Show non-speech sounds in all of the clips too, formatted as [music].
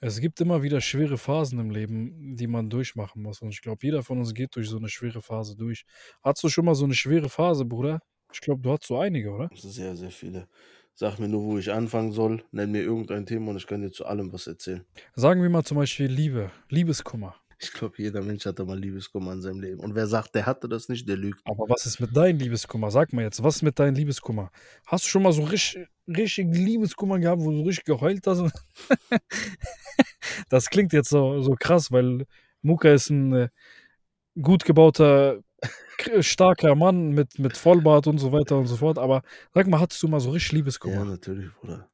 Es gibt immer wieder schwere Phasen im Leben, die man durchmachen muss. Und ich glaube, jeder von uns geht durch so eine schwere Phase durch. Hattest du schon mal so eine schwere Phase, Bruder? Ich glaube, du hast so einige, oder? Sehr, sehr viele. Sag mir nur, wo ich anfangen soll. Nenn mir irgendein Thema und ich kann dir zu allem was erzählen. Sagen wir mal zum Beispiel Liebe, Liebeskummer. Ich glaube, jeder Mensch hatte mal Liebeskummer in seinem Leben. Und wer sagt, der hatte das nicht, der lügt. Aber was ist mit deinem Liebeskummer? Sag mal jetzt, was ist mit deinem Liebeskummer? Hast du schon mal so richtig, richtig Liebeskummer gehabt, wo du richtig geheult hast? [laughs] das klingt jetzt so, so krass, weil Muka ist ein äh, gut gebauter, starker Mann mit, mit Vollbart und so weiter und so fort. Aber sag mal, hattest du mal so richtig Ja, Liebeskummer? natürlich, Bruder.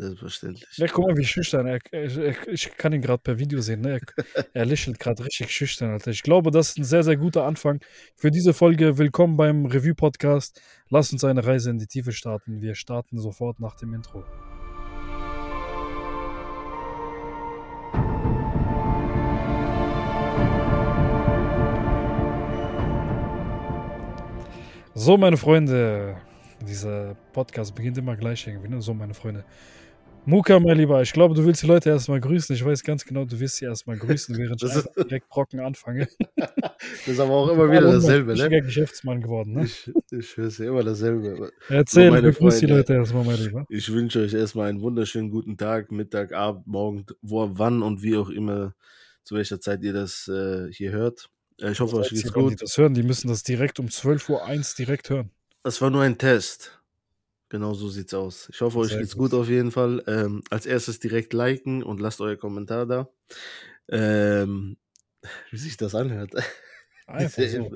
Selbstverständlich. Ja, guck mal, wie schüchtern. Er, er, ich kann ihn gerade per Video sehen. Ne? Er, [laughs] er lächelt gerade richtig schüchtern. Alter. Ich glaube, das ist ein sehr, sehr guter Anfang für diese Folge. Willkommen beim Review-Podcast. Lass uns eine Reise in die Tiefe starten. Wir starten sofort nach dem Intro. So, meine Freunde, dieser Podcast beginnt immer gleich irgendwie. Ne? So, meine Freunde. Muka, mein Lieber, ich glaube, du willst die Leute erstmal grüßen. Ich weiß ganz genau, du wirst sie erstmal grüßen, [laughs] während ich direkt trocken anfange. [laughs] Das ist aber auch immer wieder dasselbe, ne? Richtiger Geschäftsmann geworden, ne? Ich, ich höre ja immer dasselbe. Erzähl, meine begrüß die. Leute erstmal, mein Lieber. Ich wünsche euch erstmal einen wunderschönen guten Tag, Mittag, Abend, Morgen, wo, wann und wie auch immer, zu welcher Zeit ihr das äh, hier hört. Äh, ich hoffe, euch Die, geht's die gut. das hören, die müssen das direkt um 12.01 Uhr direkt hören. Das war nur ein Test. Genau so sieht's aus. Ich hoffe, euch Sehr geht's gut. gut auf jeden Fall. Ähm, als erstes direkt liken und lasst euer Kommentar da. Ähm, wie sich das anhört. [laughs] Einfach so.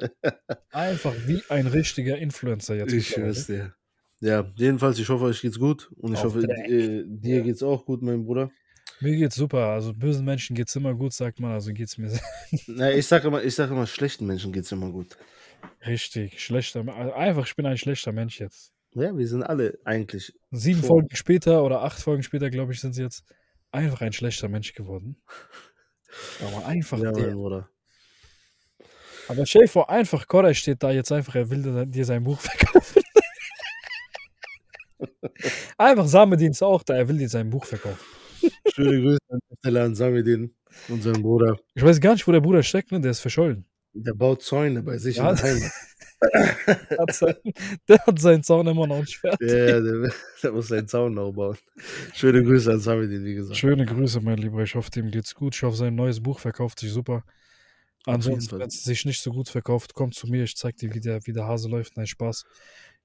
Einfach wie ein richtiger Influencer jetzt. Ich schwör's dir. Ja, jedenfalls, ich hoffe, euch geht's gut. Und ich Auf hoffe, äh, dir geht's auch gut, mein Bruder. Mir geht's super. Also bösen Menschen geht's immer gut, sagt man. Also geht's mir sehr [laughs] Na, ich sage immer, ich sag immer, schlechten Menschen geht's immer gut. richtig schlechter. Also einfach, ich bin ein schlechter Mensch jetzt. Ja, wir sind alle eigentlich. Sieben Schon. Folgen später oder acht Folgen später, glaube ich, sind sie jetzt einfach ein schlechter Mensch geworden. [laughs] Aber einfach Ja, der. Bruder. Aber stell dir vor, einfach Koray steht da jetzt einfach, er will dir- sein Buch [laughs] verkaufen. einfach Samedin ist auch da, er will dir sein Buch verkaufen. Schöne Grüße an Samidin, unseren Bruder. Ich weiß gar nicht, wo der Bruder steckt, ne? Der ist verschollen. Der baut Zäune bei sich Ja. in der Heimat. [laughs] [laughs] Der hat, sein, der hat seinen Zaun immer noch nicht fertig. Ja, der, der muss seinen Zaun noch bauen. Schöne Grüße an Samidin, wie gesagt. Schöne Grüße, mein Lieber. Ich hoffe, dem geht's gut. Ich hoffe, sein neues Buch verkauft sich super. Ansonsten, wenn es sich nicht so gut verkauft, kommt zu mir. Ich zeig dir, wie der, wie der Hase läuft. Nein, Spaß.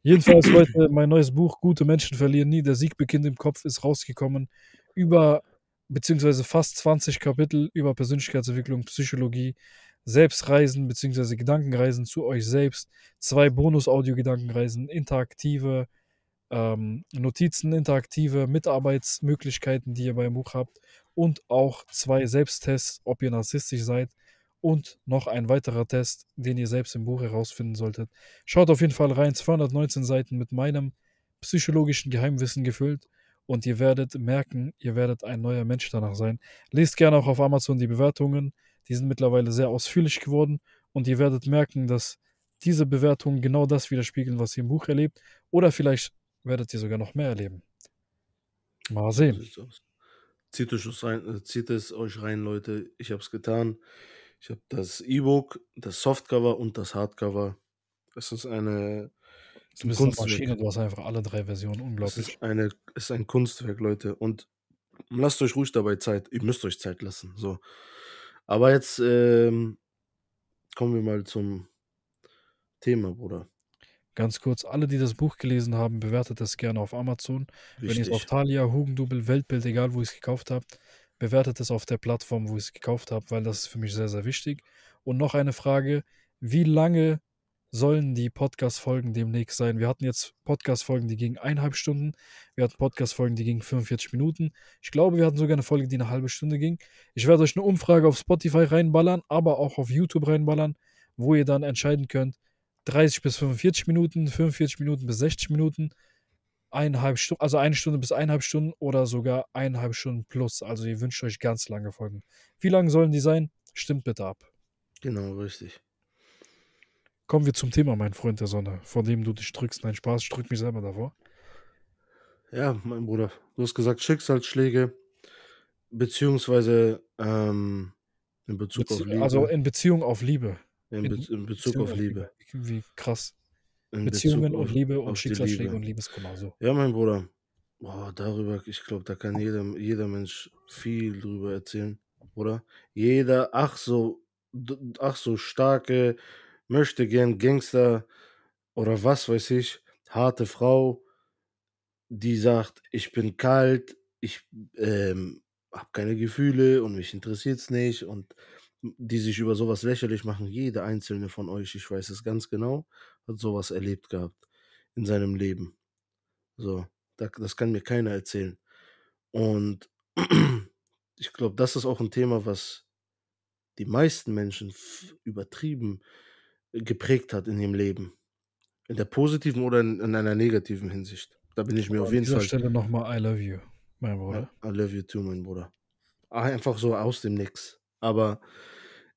Jedenfalls, [laughs] Leute, mein neues Buch, Gute Menschen verlieren nie. Der Sieg beginnt im Kopf, ist rausgekommen. Über, beziehungsweise fast 20 Kapitel über Persönlichkeitsentwicklung, Psychologie, Selbstreisen, beziehungsweise Gedankenreisen zu euch selbst. Zwei Bonus-Audio-Gedankenreisen, interaktive ähm, Notizen, interaktive Mitarbeitsmöglichkeiten, die ihr beim Buch habt und auch zwei Selbsttests, ob ihr narzisstisch seid und noch ein weiterer Test, den ihr selbst im Buch herausfinden solltet. Schaut auf jeden Fall rein, 219 Seiten mit meinem psychologischen Geheimwissen gefüllt und ihr werdet merken, ihr werdet ein neuer Mensch danach sein. Lest gerne auch auf Amazon die Bewertungen, die sind mittlerweile sehr ausführlich geworden und ihr werdet merken, dass diese Bewertungen genau das widerspiegeln, was ihr im Buch erlebt oder vielleicht werdet ihr sogar noch mehr erleben. Mal sehen. Zieht, rein, äh, zieht es euch rein, Leute. Ich habe es getan. Ich habe das E-Book, das Softcover und das Hardcover. Es ist eine Du bist eine. Maschine, du hast einfach alle drei Versionen. Es Unglaublich. ist, eine, es ist ein Kunstwerk, Leute. Und lasst euch ruhig dabei Zeit. Ihr müsst euch Zeit lassen. So. Aber jetzt ähm, kommen wir mal zum Thema, Bruder. Ganz kurz, alle, die das Buch gelesen haben, bewertet es gerne auf Amazon. Wenn ihr es auf. Thalia, Hugendubel, Weltbild, egal wo ihr es gekauft habt, bewertet es auf der Plattform, wo ihr es gekauft habt, weil das ist für mich sehr, sehr wichtig. Und noch eine Frage, wie lange sollen die Podcast-Folgen demnächst sein? Wir hatten jetzt Podcast-Folgen, die gingen eineinhalb Stunden. Wir hatten Podcast-Folgen, die gingen 45 Minuten. Ich glaube, wir hatten sogar eine Folge, die eine halbe Stunde ging. Ich werde euch eine Umfrage auf Spotify reinballern, aber auch auf YouTube reinballern, wo ihr dann entscheiden könnt, 30 bis 45 Minuten, 45 Minuten bis 60 Minuten, eineinhalb Stunden, also eine Stunde bis eineinhalb Stunden oder sogar eineinhalb Stunden plus. Also ihr wünscht euch ganz lange Folgen. Wie lang sollen die sein? Stimmt bitte ab. Genau, richtig. Kommen wir zum Thema, mein Freund der Sonne, vor dem du dich drückst. Nein, Spaß, ich drück mich selber davor. Ja, mein Bruder. Du hast gesagt Schicksalsschläge. beziehungsweise ähm, in Bezug Bezie auf Liebe. also in Beziehung auf Liebe. in, Be in Bezug Beziehung auf Liebe. Wie krass. In Beziehungen auf, und Liebe und auf Schicksalsschläge Liebe. und Liebeskummer. So. Ja, mein Bruder. Boah, darüber, ich glaube, da kann jeder, jeder Mensch viel drüber erzählen, oder? Jeder, ach so, ach so starke, möchte gern Gangster oder was weiß ich, harte Frau, die sagt, ich bin kalt, ich ähm, habe keine Gefühle und mich interessiert's nicht und die sich über sowas lächerlich machen. Jeder einzelne von euch, ich weiß es ganz genau, hat sowas erlebt gehabt in seinem Leben. So, da, das kann mir keiner erzählen. Und [clears throat] ich glaube, das ist auch ein Thema, was die meisten Menschen übertrieben geprägt hat in ihrem Leben. In der positiven oder in, in einer negativen Hinsicht. Da bin ich mir Aber auf an jeden dieser Fall. Stelle nochmal I love you, mein Bruder. I love you too, mein Bruder. Ah, Einfach so aus dem Nix. Aber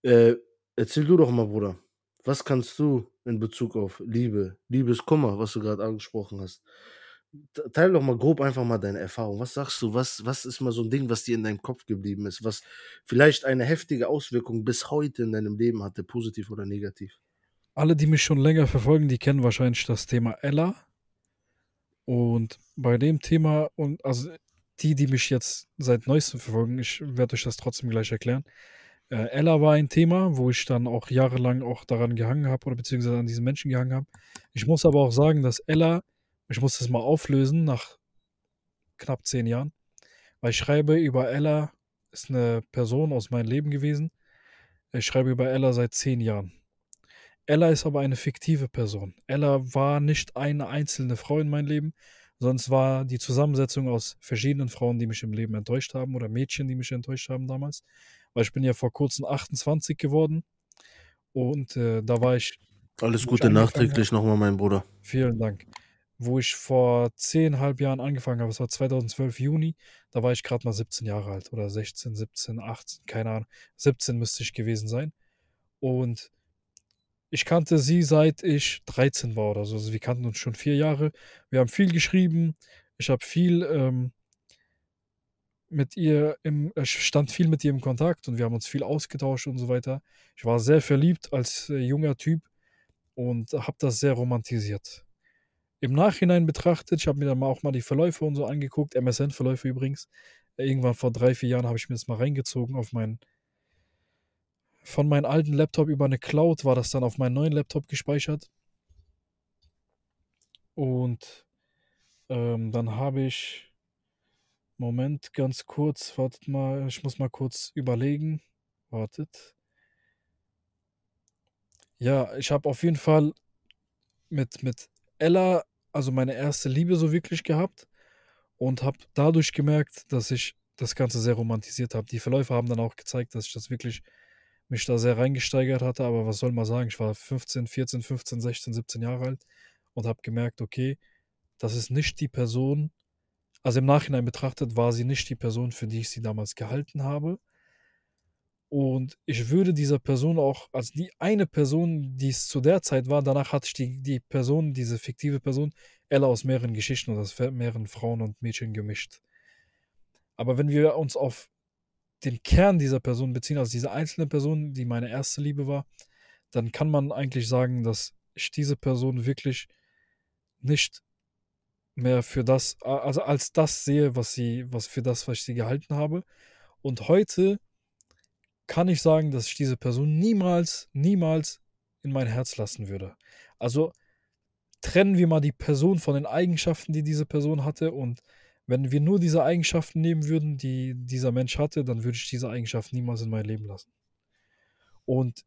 äh, erzähl du doch mal, Bruder. Was kannst du in Bezug auf Liebe, Liebeskummer, was du gerade angesprochen hast? Te- Teil doch mal grob einfach mal deine Erfahrung. Was sagst du? Was, was ist mal so ein Ding, was dir in deinem Kopf geblieben ist, was vielleicht eine heftige Auswirkung bis heute in deinem Leben hatte, positiv oder negativ? Alle, die mich schon länger verfolgen, die kennen wahrscheinlich das Thema Ella. Und bei dem Thema, und also die, die mich jetzt seit neuestem verfolgen, ich werde euch das trotzdem gleich erklären. Äh, Ella war ein Thema, wo ich dann auch jahrelang auch daran gehangen habe oder beziehungsweise an diesen Menschen gehangen habe. Ich muss aber auch sagen, dass Ella, ich muss das mal auflösen nach knapp zehn Jahren, weil ich schreibe über Ella, ist eine Person aus meinem Leben gewesen. Ich schreibe über Ella seit zehn Jahren. Ella ist aber eine fiktive Person. Ella war nicht eine einzelne Frau in meinem Leben, sonst war die Zusammensetzung aus verschiedenen Frauen, die mich im Leben enttäuscht haben oder Mädchen, die mich enttäuscht haben damals. Weil ich bin ja vor kurzem 28 geworden und äh, da war ich, Alles ich Gute nachträglich nochmal, mein Bruder. vielen Dank, wo ich vor zehnhalb Jahren angefangen habe, es war 2012 Juni, da war ich gerade mal 17 Jahre alt oder 16, 17, 18, keine Ahnung, 17 müsste ich gewesen sein. Und ich kannte sie seit ich 13 war oder so. Also wir kannten uns schon vier Jahre. Wir haben viel geschrieben. Ich habe viel ähm, mit ihr im, ich stand viel mit ihr im Kontakt und wir haben uns viel ausgetauscht und so weiter. Ich war sehr verliebt als äh, junger Typ und habe das sehr romantisiert. Im Nachhinein betrachtet, ich habe mir dann auch mal die Verläufe und so angeguckt, MSN-Verläufe übrigens. Irgendwann vor drei, vier Jahren habe ich mir das mal reingezogen auf meinen von meinem alten Laptop über eine Cloud war das dann auf meinen neuen Laptop gespeichert. Und ähm, dann habe ich, Moment, ganz kurz, wartet mal, ich muss mal kurz überlegen. Wartet. Ja, ich habe auf jeden Fall mit, mit Ella, also meine erste Liebe so wirklich gehabt und habe dadurch gemerkt, dass ich das Ganze sehr romantisiert habe. Die Verläufe haben dann auch gezeigt, dass ich das wirklich mich da sehr reingesteigert hatte, aber was soll man sagen, ich war 15, 14, 15, 16, 17 Jahre alt und habe gemerkt, okay, das ist nicht die Person, also im Nachhinein betrachtet war sie nicht die Person, für die ich sie damals gehalten habe. Und ich würde dieser Person auch, als die eine Person, die es zu der Zeit war, danach hatte ich die, die Person, diese fiktive Person, Ella aus mehreren Geschichten oder aus mehreren Frauen und Mädchen gemischt. Aber wenn wir uns auf den Kern dieser Person beziehen, also diese einzelne Person, die meine erste Liebe war, dann kann man eigentlich sagen, dass ich diese Person wirklich nicht mehr für das, also als das sehe, was sie, was für das, was ich sie gehalten habe. Und heute kann ich sagen, dass ich diese Person niemals, niemals in mein Herz lassen würde. Also trennen wir mal die Person von den Eigenschaften, die diese Person hatte und wenn wir nur diese Eigenschaften nehmen würden, die dieser Mensch hatte, dann würde ich diese Eigenschaften niemals in mein Leben lassen. Und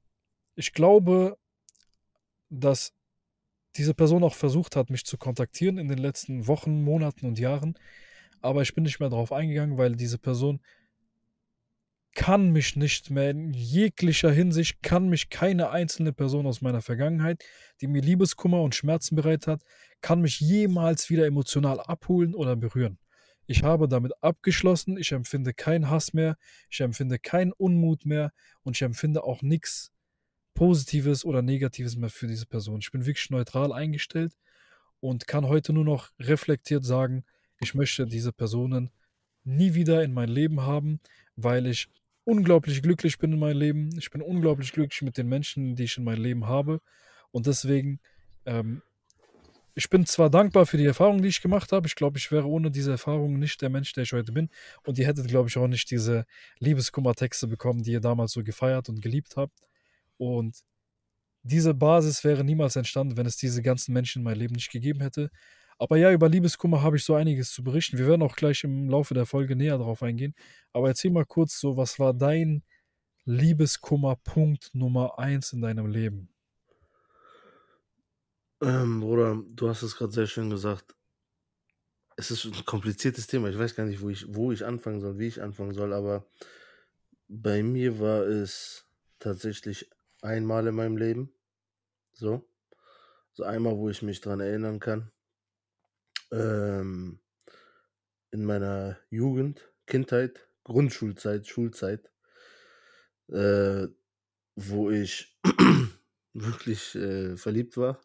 ich glaube, dass diese Person auch versucht hat, mich zu kontaktieren in den letzten Wochen, Monaten und Jahren. Aber ich bin nicht mehr darauf eingegangen, weil diese Person kann mich nicht mehr in jeglicher Hinsicht, kann mich keine einzelne Person aus meiner Vergangenheit, die mir Liebeskummer und Schmerzen bereitet hat, kann mich jemals wieder emotional abholen oder berühren. Ich habe damit abgeschlossen, ich empfinde keinen Hass mehr, ich empfinde keinen Unmut mehr und ich empfinde auch nichts Positives oder Negatives mehr für diese Person. Ich bin wirklich neutral eingestellt und kann heute nur noch reflektiert sagen, ich möchte diese Personen nie wieder in mein Leben haben, weil ich unglaublich glücklich bin in meinem Leben. Ich bin unglaublich glücklich mit den Menschen, die ich in meinem Leben habe. Und deswegen, ähm, ich bin zwar dankbar für die Erfahrung, die ich gemacht habe. Ich glaube, ich wäre ohne diese Erfahrung nicht der Mensch, der ich heute bin. Und ihr hättet, glaube ich, auch nicht diese Liebeskummertexte bekommen, die ihr damals so gefeiert und geliebt habt. Und diese Basis wäre niemals entstanden, wenn es diese ganzen Menschen in meinem Leben nicht gegeben hätte. Aber ja, über Liebeskummer habe ich so einiges zu berichten. Wir werden auch gleich im Laufe der Folge näher darauf eingehen. Aber erzähl mal kurz so, was war dein Liebeskummerpunkt Nummer eins in deinem Leben? Ähm, Bruder, du hast es gerade sehr schön gesagt. Es ist ein kompliziertes Thema. Ich weiß gar nicht, wo ich, wo ich anfangen soll, wie ich anfangen soll, aber bei mir war es tatsächlich einmal in meinem Leben. So. So einmal, wo ich mich dran erinnern kann. Ähm, in meiner Jugend, Kindheit, Grundschulzeit, Schulzeit, äh, wo ich [clears throat] wirklich äh, verliebt war.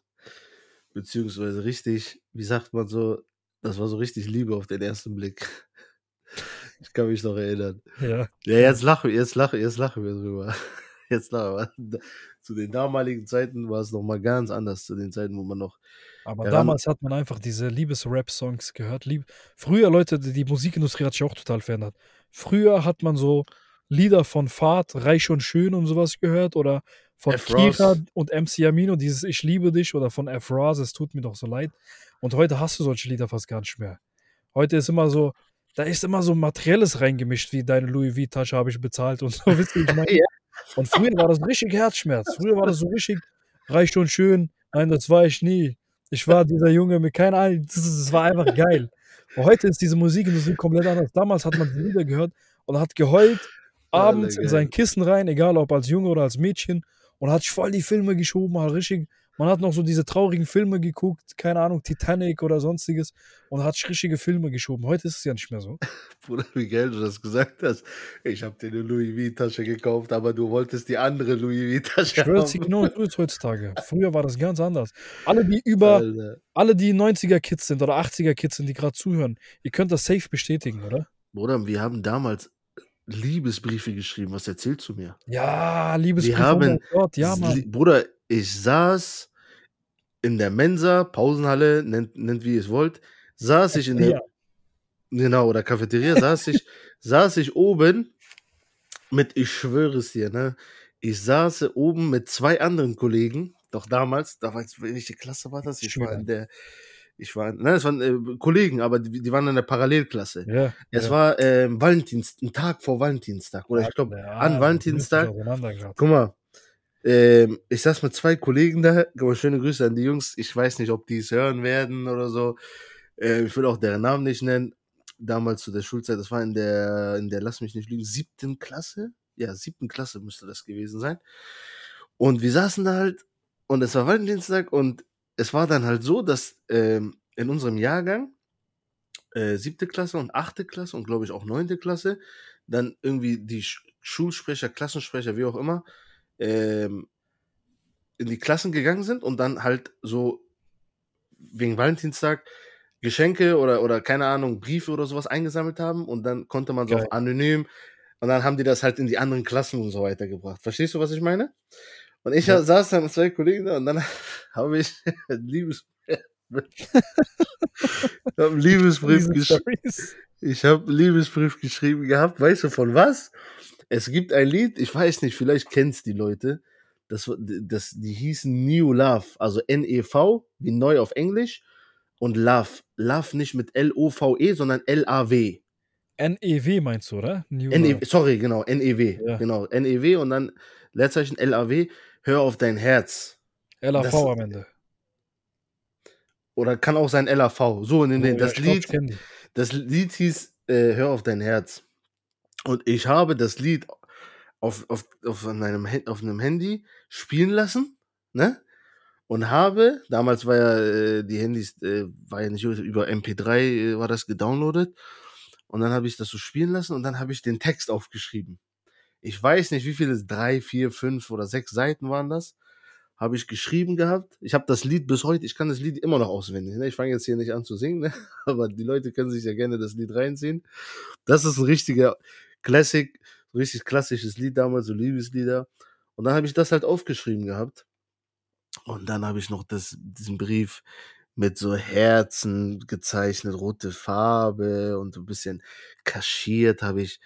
Beziehungsweise richtig, wie sagt man so, das war so richtig Liebe auf den ersten Blick. [laughs] Ich kann mich noch erinnern. Ja. Ja, jetzt lache, jetzt lache, jetzt lachen wir drüber. [laughs] Jetzt lachen wir. Zu den damaligen Zeiten war es nochmal ganz anders, zu den Zeiten, wo man noch. Aber damals hat man einfach diese Liebes-Rap-Songs gehört. Lieb Früher, Leute, die die Musikindustrie hat sich auch total verändert. Früher hat man so Lieder von Fahrt, Reich und Schön und sowas gehört oder von. Kira und MC Amino, dieses Ich liebe dich oder von. Ross, es tut mir doch so leid. Und heute hast du solche Lieder fast gar nicht mehr. Heute ist immer so, da ist immer so Materielles reingemischt, wie deine Louis V-Tasche habe ich bezahlt und so, [laughs] wisst ihr, ich meine? Ja. Und früher war das richtig Herzschmerz. Früher war das so richtig reich und schön. Nein, das war ich nie. Ich war dieser Junge mit keine Ahnung. Das, das war einfach geil. Und heute ist diese Musikindustrie komplett anders. Damals hat man die Lieder gehört und hat geheult abends in sein Kissen rein, egal ob als Junge oder als Mädchen, und hat sich voll die Filme geschoben, hat richtig. Man hat noch so diese traurigen Filme geguckt, keine Ahnung, Titanic oder sonstiges, und hat richtige Filme geschoben. Heute ist es ja nicht mehr so. [laughs] Bruder, wie geil du das gesagt hast. Ich habe dir eine Louis V-Tasche gekauft, aber du wolltest die andere Louis Ich dir haben. genau so ist heutzutage. Früher war das ganz anders. Alle, die über, Alter. alle, die 90er-Kids sind oder 80er-Kids sind, die gerade zuhören, ihr könnt das safe bestätigen, oder? Bruder, wir haben damals Liebesbriefe geschrieben. Was erzählst du mir? Ja, liebes Wir oh haben mein Gott, ja, Mann. Bruder, ich saß in der Mensa, Pausenhalle, nennt, nennt wie ihr es wollt, saß ich in der, Ja, genau, oder Cafeteria, saß ich, [laughs] saß ich oben mit, ich schwöre es dir, ne, ich saß oben mit zwei anderen Kollegen, doch damals, da war jetzt, welche Klasse war das? Ich war in der, ich war, nein, es waren äh, Kollegen, aber die, die waren in der Parallelklasse. ja. Es ja. war ähm, Valentins, ein Tag vor Valentinstag, oder ich glaube, Ja, an Valentinstag. Guck mal, ähm, ich saß mit zwei Kollegen da. Mal, schöne Grüße an die Jungs. Ich weiß nicht, ob die es hören werden oder so. Äh, ich will auch deren Namen nicht nennen. Damals zu der Schulzeit, das war in der, in der, lass mich nicht lügen, siebten Klasse. Ja, siebten Klasse müsste das gewesen sein. Und wir saßen da halt und es war Valentinstag und es war dann halt so, dass ähm, in unserem Jahrgang äh, siebte Klasse und achte Klasse und glaube ich auch neunte Klasse dann irgendwie die Sch Schulsprecher, Klassensprecher, wie auch immer, ähm, in die Klassen gegangen sind und dann halt so wegen Valentinstag Geschenke oder, oder keine Ahnung, Briefe oder sowas eingesammelt haben und dann konnte man so auf anonym und dann haben die das halt in die anderen Klassen und so weiter gebracht. Verstehst du, was ich meine? Und ich Ja. saß dann mit zwei Kollegen da und dann [laughs] habe ich ein Liebes [laughs] ich hab einen Liebesbrief geschrieben. Ich habe einen Liebesbrief geschrieben gehabt. Weißt du von was? Es gibt ein Lied, ich weiß nicht, vielleicht kennst die Leute. Das, das, die hießen New Love, also N-E-V, wie neu auf Englisch. Und Love. Love nicht mit L-O-V-E, sondern L-A-W. NEW E meinst du, oder? New N-E Love. sorry, genau, N-E-W. Ja. Genau, N-E-W und dann Leerzeichen L-A-W. Hör auf dein Herz. LAV das- am Ende. Oder kann auch sein L-A-V. So, nee, nee, Oh, ja, das glaub, Lied. Das Lied hieß äh, Hör auf dein Herz. Und ich habe das Lied auf, auf, auf, einem, auf einem Handy spielen lassen, ne? Und habe, damals war ja äh, die Handys, äh, war ja nicht über MP3 äh, war das gedownloadet. Und dann habe ich das so spielen lassen und dann habe ich den Text aufgeschrieben. Ich weiß nicht, wie viele, drei, vier, fünf oder sechs Seiten waren das. habe ich geschrieben gehabt. Ich habe das Lied bis heute, ich kann das Lied immer noch auswendig. Ne? Ich fange jetzt hier nicht an zu singen, ne? [laughs] aber die Leute können sich ja gerne das Lied reinziehen. Das ist ein richtiger Classic, richtig klassisches Lied damals, so Liebeslieder. Und dann habe ich das halt aufgeschrieben gehabt. Und dann habe ich noch das, diesen Brief mit so Herzen gezeichnet, rote Farbe und ein bisschen kaschiert habe ich.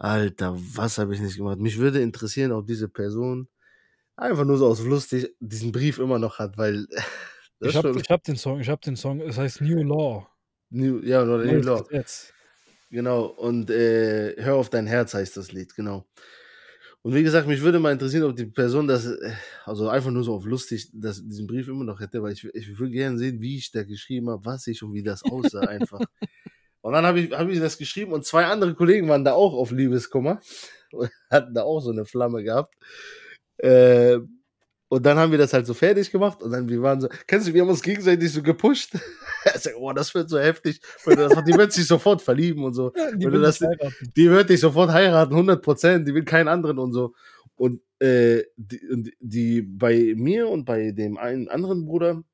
Alter, was habe ich nicht gemacht? Mich würde interessieren, ob diese Person einfach nur so aus lustig diesen Brief immer noch hat, weil [laughs] ich habe hab den Song, ich habe den Song, es heißt New Law. New, ja, oder New Law. Jetzt. Genau, und äh, Hör auf dein Herz heißt das Lied, genau. Und wie gesagt, mich würde mal interessieren, ob die Person das, äh, also einfach nur so auf lustig, dass diesen Brief immer noch hätte, weil ich, ich würde gerne sehen, wie ich da geschrieben habe, was ich und wie das aussah einfach. [laughs] und dann habe ich, hab ich das geschrieben und zwei andere Kollegen waren da auch auf Liebeskummer und [laughs] hatten da auch so eine Flamme gehabt. Äh, und dann haben wir das halt so fertig gemacht und dann wir waren so, kennst du, wir haben uns gegenseitig so gepusht. [laughs] sag, oh, das wird so heftig. die wird sich sofort verlieben und so. Ja, die, das, die, wird dich sofort heiraten, 100 Prozent. Die will keinen anderen und so. Und äh, die, die, bei mir und bei dem einen anderen Bruder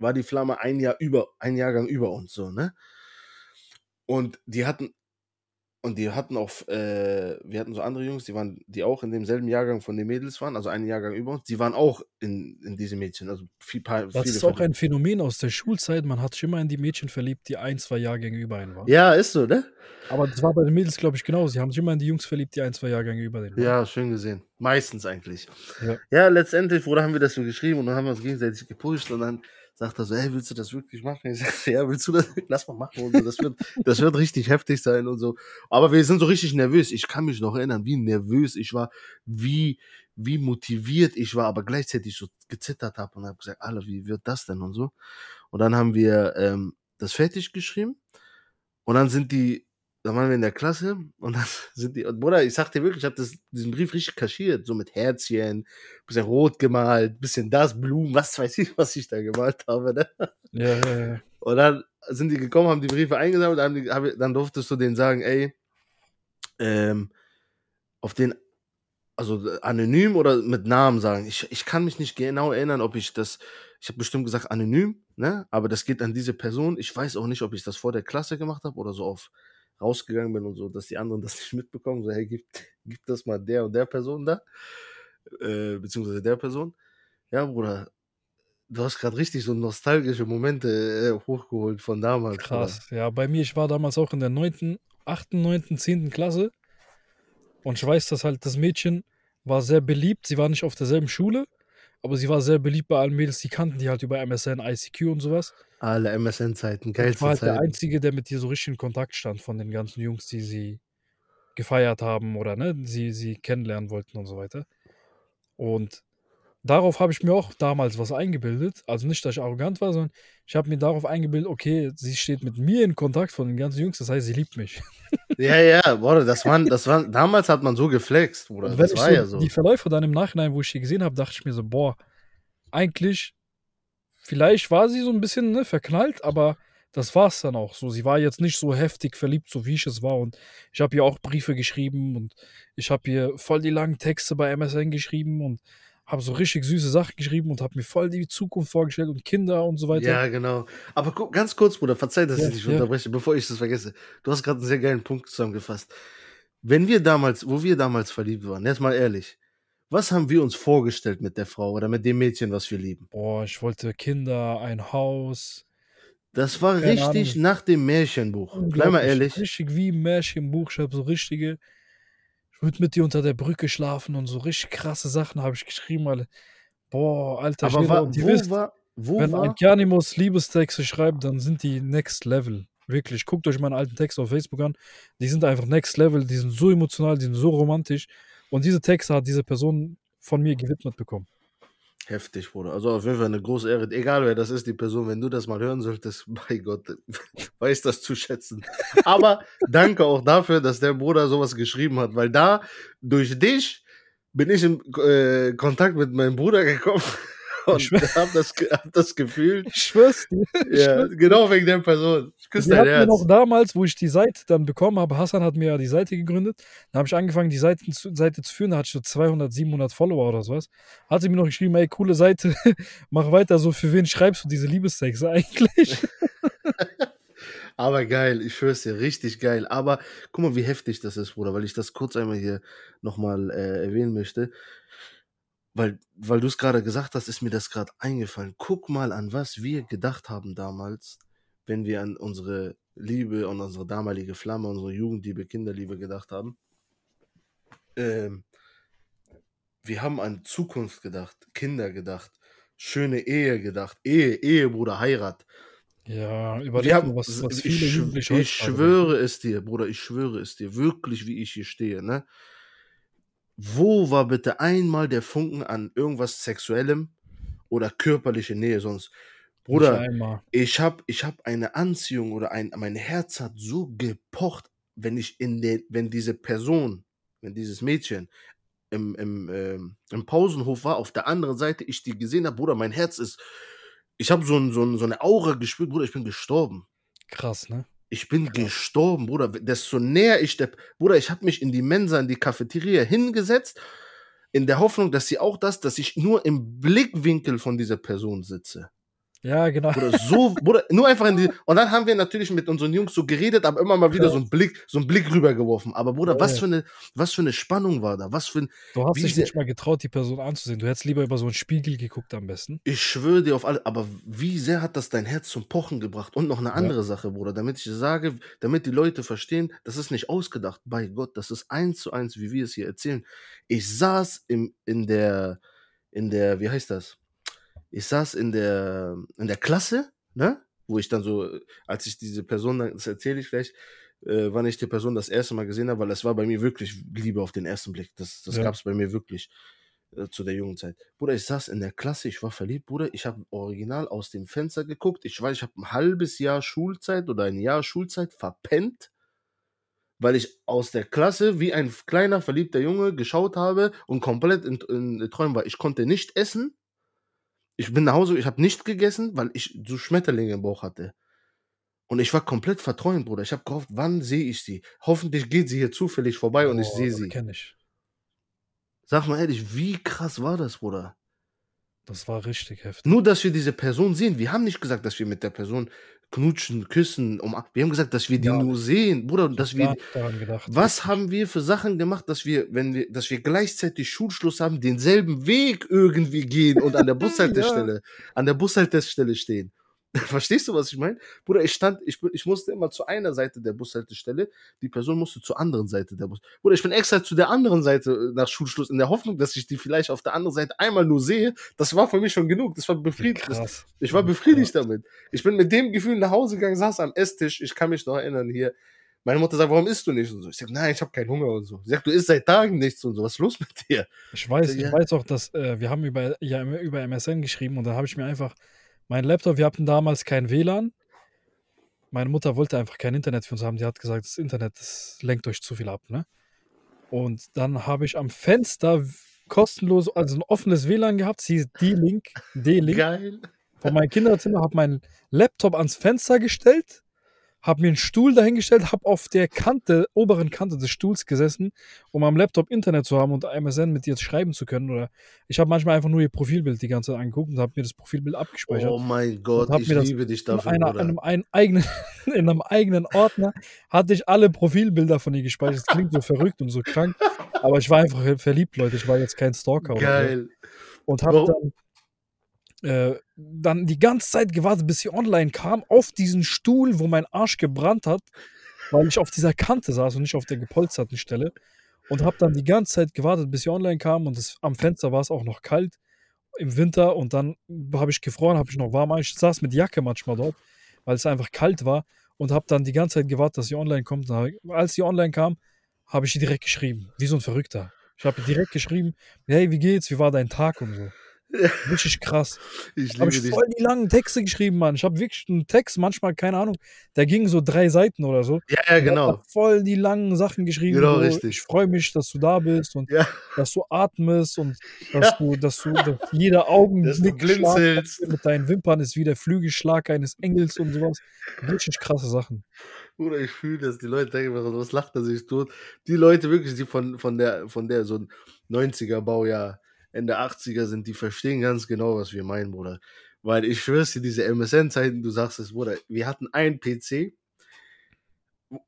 war die Flamme ein Jahr über, ein Jahrgang über uns so, ne? Und die hatten und die hatten auch, äh, wir hatten so andere Jungs, die waren, die auch in demselben Jahrgang von den Mädels waren, also einen Jahrgang über uns, die waren auch in, in diese Mädchen, also viel, paar, Das ist auch ein Phänomen aus der Schulzeit, man hat sich immer in die Mädchen verliebt, die ein, zwei Jahrgänge über einen waren. Ja, ist so, ne? Aber das war bei den Mädels, glaube ich, genauso. Sie haben sich immer in die Jungs verliebt, die ein, zwei Jahrgänge über den waren. Ja, schön gesehen. Meistens eigentlich. Ja, ja letztendlich, Bruder, haben wir das so geschrieben und dann haben wir uns gegenseitig gepusht und dann sagt er so, hey, willst du das wirklich machen? Ich sage, [laughs] ja, willst du das? Lass mal machen und so. Das wird, das wird richtig heftig sein und so. Aber wir sind so richtig nervös. Ich kann mich noch erinnern, wie nervös ich war, wie, wie motiviert ich war, aber gleichzeitig so gezittert habe und habe gesagt, Alter, wie wird das denn und so. Und dann haben wir ähm, das fertig geschrieben und dann sind die da waren wir in der Klasse und dann [laughs] sind die, und Bruder, ich sag dir wirklich, ich habe diesen Brief richtig kaschiert, so mit Herzchen, bisschen rot gemalt, bisschen das, Blumen, was weiß ich, was ich da gemalt habe. Ne? Ja, ja, ja. Und dann sind die gekommen, haben die Briefe eingesammelt, dann, die, hab, dann durftest du denen sagen, ey, ähm, auf den, also anonym oder mit Namen sagen. Ich, ich kann mich nicht genau erinnern, ob ich das, ich habe bestimmt gesagt anonym, ne? Aber das geht an diese Person. Ich weiß auch nicht, ob ich das vor der Klasse gemacht habe oder so auf rausgegangen bin und so, dass die anderen [laughs] das nicht mitbekommen, so, hey, gib, gib das mal der und der Person da, äh, beziehungsweise der Person. Ja, Bruder, du hast gerade richtig so nostalgische Momente äh, hochgeholt von damals. Krass, Bruder. ja, bei mir, ich war damals auch in der 9., 8., 9., 10. Klasse und ich weiß, dass halt das Mädchen war sehr beliebt, sie war nicht auf derselben Schule, aber sie war sehr beliebt bei allen Mädels, die kannten die halt über MSN, ICQ und sowas. Alle MSN-Zeiten, geilste Ich war halt der Einzige, der mit ihr so richtig in Kontakt stand von den ganzen Jungs, die sie gefeiert haben oder ne, sie, sie kennenlernen wollten und so weiter. Und darauf habe ich mir auch damals was eingebildet. Also nicht, dass ich arrogant war, sondern ich habe mir darauf eingebildet, okay, sie steht mit mir in Kontakt von den ganzen Jungs, das heißt, sie liebt mich. [laughs] Ja, ja, Bruder, das waren, das waren, damals hat man so geflext, Bruder. Das war so ja so. Die Verläufe dann im Nachhinein, wo ich sie gesehen habe, dachte ich mir so, boah, eigentlich, vielleicht war sie so ein bisschen ne, verknallt, aber das war es dann auch so. Sie war jetzt nicht so heftig verliebt, so wie ich es war. Und ich habe ihr auch Briefe geschrieben und ich habe ihr voll die langen Texte bei MSN geschrieben und habe so richtig süße Sachen geschrieben und habe mir voll die Zukunft vorgestellt und Kinder und so weiter. Ja, genau. Aber ganz kurz, Bruder, verzeih, dass ja, ich dich ja. unterbreche, bevor ich das vergesse. Du hast gerade einen sehr geilen Punkt zusammengefasst. Wenn wir damals, wo wir damals verliebt waren, jetzt mal ehrlich, was haben wir uns vorgestellt mit der Frau oder mit dem Mädchen, was wir lieben? Boah, ich wollte Kinder, ein Haus. Das war Keine richtig Ahnung. nach dem Märchenbuch. Bleib mal ehrlich. Richtig wie im Märchenbuch. Ich habe so richtige würde mit dir unter der Brücke schlafen und so richtig krasse Sachen habe ich geschrieben, alle. Boah, alter Aber war, wo wisst, war, wo wenn war? Alkianimos Liebestexte schreibt, dann sind die next level. Wirklich, guckt euch meinen alten Text auf Facebook an. Die sind einfach next level, die sind so emotional, die sind so romantisch. Und diese Texte hat diese Person von mir gewidmet bekommen. Heftig, Bruder. Also auf jeden Fall eine große Ehre. Egal wer das ist, die Person, wenn du das mal hören solltest, [laughs] bei Gott, weiß das zu schätzen. Aber danke auch dafür, dass der Bruder sowas geschrieben hat, weil da durch dich bin ich in äh, Kontakt mit meinem Bruder gekommen Und schwör- hab das, hab das gefühlt. Ich schwör's dir. Ja, genau wegen der Person. Ich küsse dein Herz. noch damals, wo ich die Seite dann bekommen habe, Hassan hat mir ja die Seite gegründet, dann habe ich angefangen, die Seiten zu, Seite zu führen, da hatte ich so 200, 700 Follower oder sowas. Hat sie mir noch geschrieben, ey, coole Seite, [laughs] mach weiter so, für wen schreibst du diese Liebestexte eigentlich? [laughs] Aber geil, ich schwör's dir, richtig geil. Aber guck mal, wie heftig das ist, Bruder, weil ich das kurz einmal hier nochmal äh, erwähnen möchte. Weil, weil du es gerade gesagt hast, ist mir das gerade eingefallen. Guck mal, an was wir gedacht haben damals, wenn wir an unsere Liebe und unsere damalige Flamme, unsere Jugendliebe, Kinderliebe gedacht haben. Ähm, wir haben an Zukunft gedacht, Kinder gedacht, schöne Ehe gedacht, Ehe, Ehe, Bruder, Heirat. Ja, überleg Wir haben, was, was ich, viele schw- Jugendliche ich schwöre es dir, Bruder, ich schwöre es dir, wirklich, wie ich hier stehe, ne? Wo war bitte einmal der Funken an irgendwas Sexuellem oder körperliche Nähe sonst? Bruder, ich hab, ich hab eine Anziehung oder ein, mein Herz hat so gepocht, wenn ich in den, wenn diese Person, wenn dieses Mädchen im, im, ähm, im Pausenhof war, auf der anderen Seite, ich die gesehen habe, Bruder, mein Herz ist, ich habe so, ein, so, ein, so eine Aura gespürt, Bruder, ich bin gestorben. Krass, ne? Ich bin Krass. gestorben, Bruder. Desto näher ich der. Bruder, ich habe mich in die Mensa, in die Cafeteria hingesetzt, in der Hoffnung, dass sie auch das, dass ich nur im Blickwinkel von dieser Person sitze. Ja, genau. Bruder, so, Bruder, nur einfach in die. Und dann haben wir natürlich mit unseren Jungs so geredet, aber immer mal wieder so einen Blick, so einen Blick rübergeworfen. Aber Bruder, Ja, was ja. für eine, was für eine Spannung war da? Was für ein. Du hast dich nicht mal getraut, die Person anzusehen. Du hättest lieber über so einen Spiegel geguckt am besten. Ich schwöre dir auf alle, aber wie sehr hat das dein Herz zum Pochen gebracht? Und noch eine Ja. andere Sache, Bruder, damit ich sage, damit die Leute verstehen, das ist nicht ausgedacht, bei Gott, das ist eins zu eins, wie wir es hier erzählen. Ich saß im, in der, in der, wie heißt das? Ich saß in der, in der Klasse, ne? Wo ich dann so, als ich diese Person, dann- das erzähle ich gleich, äh, wann ich die Person das erste Mal gesehen habe, weil es war bei mir wirklich Liebe auf den ersten Blick. Das, das Ja. gab es bei mir wirklich äh, zu der Jugendzeit. Bruder, ich saß in der Klasse, ich war verliebt, Bruder. Ich habe original aus dem Fenster geguckt. Ich weiß, ich habe ein halbes Jahr Schulzeit oder ein Jahr Schulzeit verpennt, weil ich aus der Klasse wie ein kleiner verliebter Junge geschaut habe und komplett in, in Träumen war. Ich konnte nicht essen. Ich bin nach Hause, ich habe nicht gegessen, weil ich so Schmetterlinge im Bauch hatte. Und ich war komplett verträumt, Bruder. Ich habe gehofft, wann sehe ich sie? Hoffentlich geht sie hier zufällig vorbei und ich Boah, sehe sie. kenne ich. Sag mal ehrlich, wie krass war das, Bruder? Das war richtig heftig. Nur, dass wir diese Person sehen. Wir haben nicht gesagt, dass wir mit der Person knutschen, küssen, um. Wir haben gesagt, dass wir die Gar nur sehen, Bruder, Ich dass wir. gedacht. Was haben wir für Sachen gemacht, dass wir, wenn wir, dass wir gleichzeitig Schulschluss haben, denselben Weg irgendwie gehen und an der [laughs] Bushaltestelle, an der Bushaltestelle stehen? [laughs] Verstehst du, was ich meine? Bruder, ich stand, ich, ich musste immer zu einer Seite der Bushaltestelle, die Person musste zur anderen Seite der Bus. Bruder, ich bin extra zu der anderen Seite äh, nach Schulschluss, in der Hoffnung, dass ich die vielleicht auf der anderen Seite einmal nur sehe. Das war für mich schon genug. Das war befriedigt. Krass. ich war befriedigt krass. damit. Ich bin mit dem Gefühl nach Hause gegangen, saß am Esstisch. Ich kann mich noch erinnern hier. Meine Mutter sagt, warum isst du nicht? Und so. Ich sag, nein, ich habe keinen Hunger und so. Sie sagt, du isst seit Tagen nichts und so. Was ist los mit dir? Ich weiß, Ja. ich weiß auch, dass äh, wir haben über, ja, über MSN geschrieben und dann habe ich mir einfach mein Laptop, wir hatten damals kein WLAN. Meine Mutter wollte einfach kein Internet für uns haben. Die hat gesagt, das Internet, das lenkt euch zu viel ab, ne? Und dann habe ich am Fenster kostenlos, also ein offenes WLAN gehabt, sie hieß D-Link, D-Link Geil. von meinem Kinderzimmer, habe meinen Laptop ans Fenster gestellt, habe mir einen Stuhl dahingestellt, habe auf der Kante, oberen Kante des Stuhls gesessen, um am Laptop Internet zu haben und MSN mit ihr schreiben zu können. Oder ich habe manchmal einfach nur ihr Profilbild die ganze Zeit angeguckt und habe mir das Profilbild abgespeichert. Oh mein Gott, ich mir das liebe dich in, dafür, einer, Bruder. einem, einen eigenen, [laughs] in einem eigenen Ordner hatte ich alle Profilbilder von ihr gespeichert. Das klingt so verrückt und so krank, aber ich war einfach verliebt, Leute. Ich war jetzt kein Stalker oder so Geil. und habe dann, äh, dann die ganze Zeit gewartet, bis sie online kam, auf diesen Stuhl, wo mein Arsch gebrannt hat, weil ich auf dieser Kante saß und nicht auf der gepolsterten Stelle. Und habe dann die ganze Zeit gewartet, bis sie online kam und es, am Fenster war es auch noch kalt im Winter und dann habe ich gefroren, habe ich noch warm. Ich saß mit Jacke manchmal dort, weil es einfach kalt war und habe dann die ganze Zeit gewartet, dass sie online kommt. Und als sie online kam, habe ich ihr direkt geschrieben, wie so ein Verrückter. Ich habe direkt geschrieben, hey, wie geht's, wie war dein Tag und so. Richtig krass. Ich liebe ich dich. voll die langen Texte geschrieben, Mann. Ich habe wirklich einen Text, manchmal, keine Ahnung, der ging so drei Seiten oder so. Ja, ja, Ich habe genau. voll die langen Sachen geschrieben. Genau, so, richtig. Ich freue mich, dass du da bist und Ja, dass du atmest und [laughs] dass Ja. du, dass du, dass jeder dass du Augenblick dir mit deinen Wimpern ist wie der Flügelschlag eines Engels und sowas. Richtig krasse Sachen. Bruder, ich fühle das. Die Leute denken, was lacht er sich tot? Die Leute wirklich, die von, von der, von der so ein 90er Baujahr, Ende 80er sind, die verstehen ganz genau, was wir meinen, Bruder. Weil ich schwör's dir, diese MSN-Zeiten, du sagst es, Bruder, wir hatten einen PC,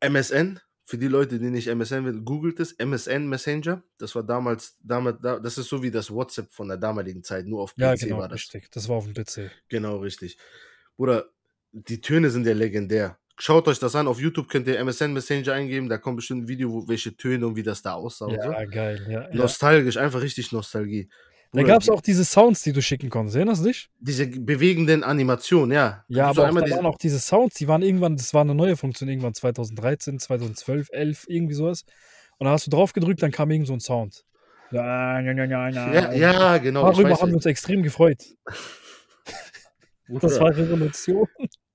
MSN, für die Leute, die nicht MSN wissen, googelt es, MSN Messenger. Das war damals, damals, da- das ist so wie das WhatsApp von der damaligen Zeit, nur auf PC Ja, genau, war das. richtig. Das war auf dem PC. Genau, richtig. Bruder, die Töne sind ja legendär. Schaut euch das an. Auf YouTube könnt ihr MSN Messenger eingeben. Da kommt bestimmt ein Video, wo, welche Töne und wie das da aussah und so. Ja, geil. Ja, ja. Nostalgisch, einfach richtig Nostalgie. Da gab es auch diese Sounds, die du schicken konntest. Erinnerst du dich? diese bewegenden Animationen, ja. Ja, aber auch, da diese- waren auch diese Sounds, die waren irgendwann, das war eine neue Funktion, irgendwann 2013, 2012, 11, irgendwie sowas. Und da hast du drauf gedrückt, dann kam irgend so ein Sound. Ja, ja, ja, ja, ja, ja, genau. Darüber haben wir uns extrem gefreut. [laughs] Das war Revolution.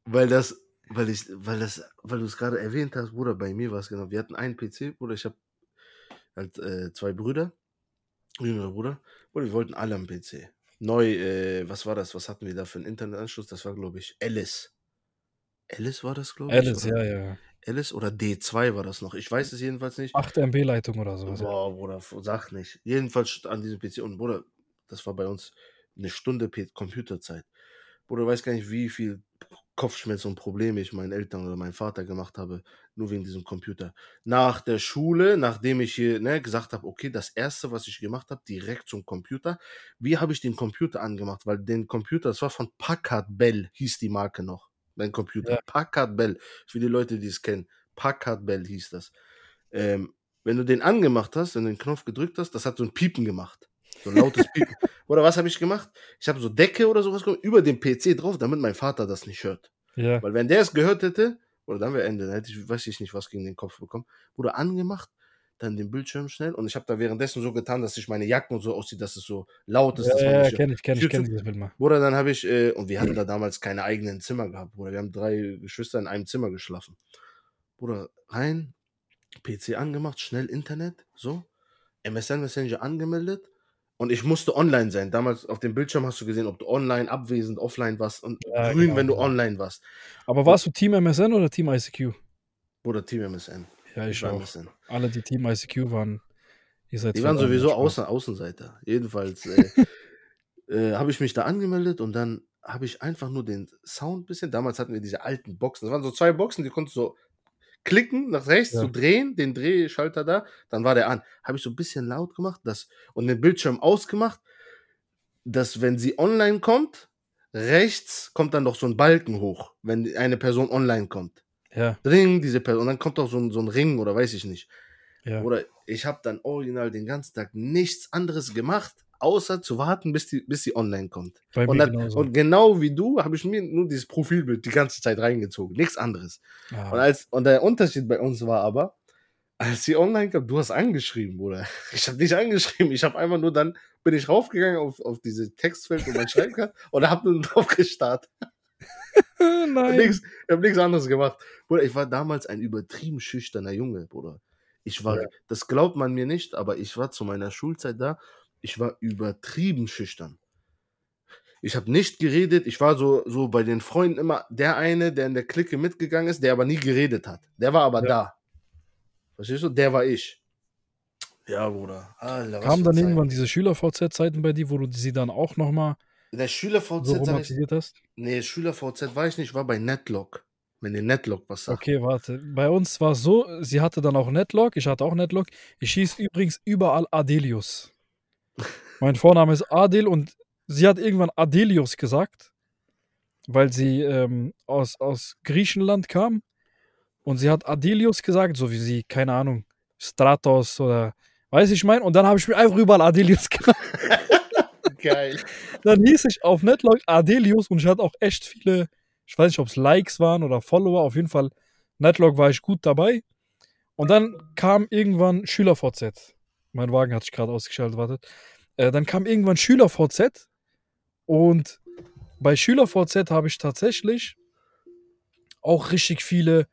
weil das, weil ich, weil das, weil du es gerade erwähnt hast, Bruder, bei mir war es genau. Wir hatten einen PC, Bruder, ich habe halt äh, zwei Brüder, jüngere Bruder, Bruder, wir wollten alle am PC. Neu, äh, was war das? Was hatten wir da für einen Internetanschluss? Das war, glaube ich, Alice. Alice war das, glaube ich. Alice, oder? ja, ja. Alice oder D2 war das noch. Ich weiß es jedenfalls nicht. 8 MB-Leitung oder sowas. Boah, Bruder, sag nicht. Jedenfalls an diesem PC. Und Bruder, das war bei uns eine Stunde Computerzeit. Bruder, du weißt gar nicht, wie viel Kopfschmerzen und Probleme ich meinen Eltern oder meinem Vater gemacht habe, nur wegen diesem Computer. Nach der Schule, nachdem ich hier ne, gesagt habe, okay, das erste, was ich gemacht habe, direkt zum Computer. Wie habe ich den Computer angemacht? Weil den Computer, das war von Packard Bell, hieß die Marke noch. Mein Computer. Ja. Packard Bell. Für die Leute, die es kennen. Packard Bell hieß das. Ähm, wenn du den angemacht hast und den Knopf gedrückt hast, das hat so ein Piepen gemacht. So ein lautes Piepen. oder was habe ich gemacht? Ich habe so Decke oder sowas gemacht, über den PC drauf, damit mein Vater das nicht hört. Ja, Weil wenn der es gehört hätte, oder dann wäre Ende, dann hätte ich, weiß ich nicht, was gegen den Kopf bekommen. Wurde angemacht, dann den Bildschirm schnell und ich habe da währenddessen so getan, dass sich meine Jacken und so aussieht, dass es so laut ist. ja, ja kenne ich, kenne ich, kenne dieses Bild mal. Bruder, dann habe ich, äh, und wir hatten da damals keine eigenen Zimmer gehabt, Bruder. Wir haben drei Geschwister in einem Zimmer geschlafen. Bruder, rein, PC angemacht, schnell Internet, so, MSN Messenger angemeldet und ich musste online sein. Damals auf dem Bildschirm hast du gesehen, ob du online, abwesend, offline warst und Ja, grün, genau, wenn du genau. online warst. Aber warst du Team MSN oder Team ICQ? Bruder, Team MSN. Ja, ich war auch. MSN. Alle, die Team ICQ waren, ihr seid Die waren sowieso. Außen, Außenseiter. Jedenfalls äh, [laughs] äh, habe ich mich da angemeldet und dann habe ich einfach nur den Sound ein bisschen. Damals hatten wir diese alten Boxen. Das waren so zwei Boxen, die konntest du so klicken, nach rechts Ja. so drehen, den Drehschalter da, dann war der an. Habe ich so ein bisschen laut gemacht das, und den Bildschirm ausgemacht, dass wenn sie online kommt, rechts kommt dann noch so ein Balken hoch, wenn eine Person online kommt. Ja, Dring, diese Person. Und dann kommt auch so ein, so ein Ring oder weiß ich nicht. ja. Oder ich habe dann original den ganzen Tag nichts anderes gemacht, außer zu warten, bis, die, bis sie online kommt. Und, genauso. und genau wie du habe ich mir nur dieses Profilbild die ganze Zeit reingezogen. Nichts anderes. Ah, Und, als, und der Unterschied bei uns war aber, als sie online kam, du hast angeschrieben, Bruder. [laughs] Ich habe nicht angeschrieben. Ich habe einfach nur dann, bin ich raufgegangen auf, auf diese Textfeld, wo man schreiben kann, [laughs] und habe nur drauf gestartet. Ich [laughs] habe Nein. nichts hab nichts anderes gemacht. Bruder, ich war damals ein übertrieben schüchterner Junge, Bruder. Ich war, Ja. das glaubt man mir nicht, aber ich war zu meiner Schulzeit da, ich war übertrieben schüchtern. Ich habe nicht geredet, ich war so, so bei den Freunden immer der eine, der in der Clique mitgegangen ist, der aber nie geredet hat. Der war aber Ja. da. Verstehst du? Der war ich. Ja, Bruder. Alter, Kamen dann irgendwann diese Schüler-VZ-Zeiten bei dir, wo du sie dann auch nochmal Der Schüler-VZ, so romantisiert hast? nee, Schüler-VZ war ich nicht, ich war bei Netlock. Wenn ihr Netlock was sagt. Okay, warte. Bei uns war es so, sie hatte dann auch Netlock, ich hatte auch Netlock. Ich hieß übrigens überall Adelius. Mein Vorname ist Adel und sie hat irgendwann Adelius gesagt, weil sie ähm, aus, aus Griechenland kam. Und sie hat Adelius gesagt, so wie sie, keine Ahnung, Stratos oder weiß ich mein. Und dann habe ich mir einfach überall Adelius [laughs] genannt. Geil. Dann hieß ich auf Netlock Adelius und ich hatte auch echt viele, ich weiß nicht, ob es Likes waren oder Follower, auf jeden Fall Netlock war ich gut dabei. Und dann kam irgendwann SchülerVZ. Mein Wagen hat sich gerade ausgeschaltet, wartet. Äh, dann kam irgendwann SchülerVZ Und bei SchülerVZ habe ich tatsächlich auch richtig viele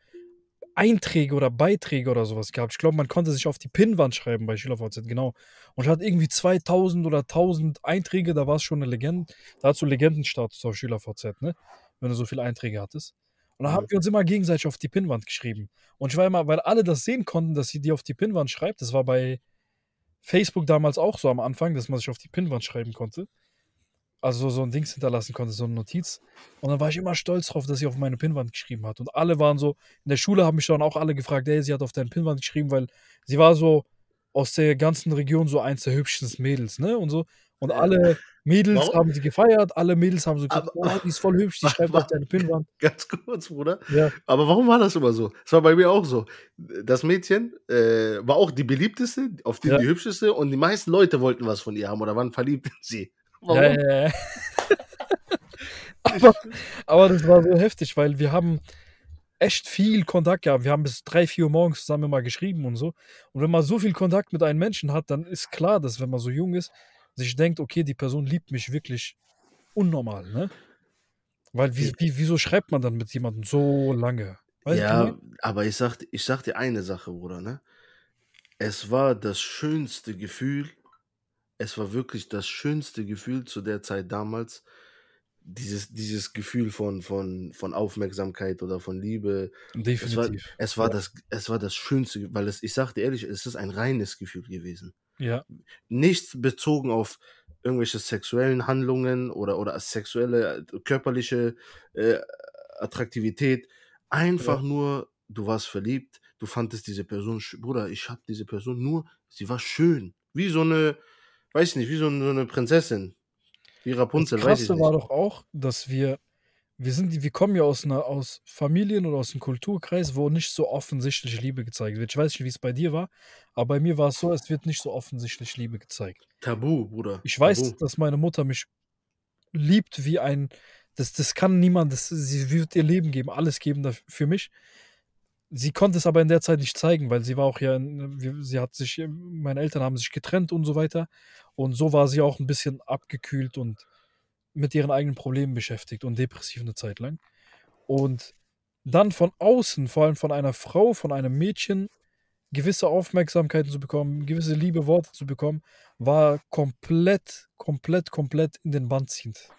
Einträge oder Beiträge oder sowas gehabt. Ich glaube, man konnte sich auf die Pinnwand schreiben bei SchülerVZ, genau. Und ich hatte irgendwie 2000 oder 1000 Einträge, da war es schon eine Legende. Da hast du Legendenstatus auf SchülerVZ, ne? Wenn du so viele Einträge hattest. Und da haben wir uns immer gegenseitig auf die Pinnwand geschrieben. Und ich war immer, weil alle das sehen konnten, dass sie die auf die Pinnwand schreibt. Das war bei Facebook damals auch so am Anfang, dass man sich auf die Pinnwand schreiben konnte. Also so ein Dings hinterlassen konnte, so eine Notiz. Und dann war ich immer stolz drauf, dass sie auf meine Pinnwand geschrieben hat. Und alle waren so, in der Schule haben mich dann auch alle gefragt, ey, sie hat auf deine Pinnwand geschrieben, weil sie war so aus der ganzen Region so eins der hübschesten Mädels, ne? Und so. Und alle Mädels Warum? haben sie gefeiert, alle Mädels haben so gesagt, Aber- oh, die ist voll hübsch, die [laughs] schreibt auf deine Pinnwand. [laughs] Ganz kurz, Bruder. Ja. Aber warum war das immer so? Das war bei mir auch so. Das Mädchen äh, war auch die beliebteste, auf die Ja. die hübscheste und die meisten Leute wollten was von ihr haben oder waren verliebt in sie. Warum? Ja. [laughs] aber, aber das war so heftig, weil wir haben echt viel Kontakt gehabt. Wir haben bis drei, vier Uhr morgens zusammen immer geschrieben und so. Und wenn man so viel Kontakt mit einem Menschen hat, dann ist klar, dass wenn man so jung ist, sich denkt, okay, die Person liebt mich wirklich unnormal, ne? Weil wie, wie, wieso schreibt man dann mit jemandem so lange? Weißt du, ja, wie? aber ich sag, ich sag dir eine Sache, Bruder, ne? Es war das schönste Gefühl, es war wirklich das schönste Gefühl zu der Zeit damals, dieses, dieses Gefühl von, von, von Aufmerksamkeit oder von Liebe. Es war, definitiv. es war, Ja. das, es war das Schönste, weil es, ich sag dir ehrlich, es ist ein reines Gefühl gewesen. Ja, Nichts bezogen auf irgendwelche sexuellen Handlungen oder, oder sexuelle, äh, körperliche äh, Attraktivität. Einfach nur, du warst verliebt, du fandest diese Person, Bruder, ich hab diese Person nur, sie war schön. Wie so eine, weiß nicht, wie so eine, so eine Prinzessin. Wie Das Rapunzel, weiß ich Krasse war nicht. doch auch, dass wir, wir sind, wir kommen ja aus einer, aus Familien oder aus einem Kulturkreis, wo nicht so offensichtlich Liebe gezeigt wird. Ich weiß nicht, wie es bei dir war, aber bei mir war es so, es wird nicht so offensichtlich Liebe gezeigt. Tabu, Bruder. Ich weiß, Tabu. dass meine Mutter mich liebt wie ein, das, das kann niemand, das, sie wird ihr Leben geben, alles geben daf- für mich. Sie konnte es aber in der Zeit nicht zeigen, weil sie war auch ja, sie hat sich, meine Eltern haben sich getrennt und so weiter. Und so war sie auch ein bisschen abgekühlt und mit ihren eigenen Problemen beschäftigt und depressiv eine Zeit lang. Und dann von außen, vor allem von einer Frau, von einem Mädchen, gewisse Aufmerksamkeiten zu bekommen, gewisse liebe Worte zu bekommen, war komplett, komplett, komplett in den Band ziehend.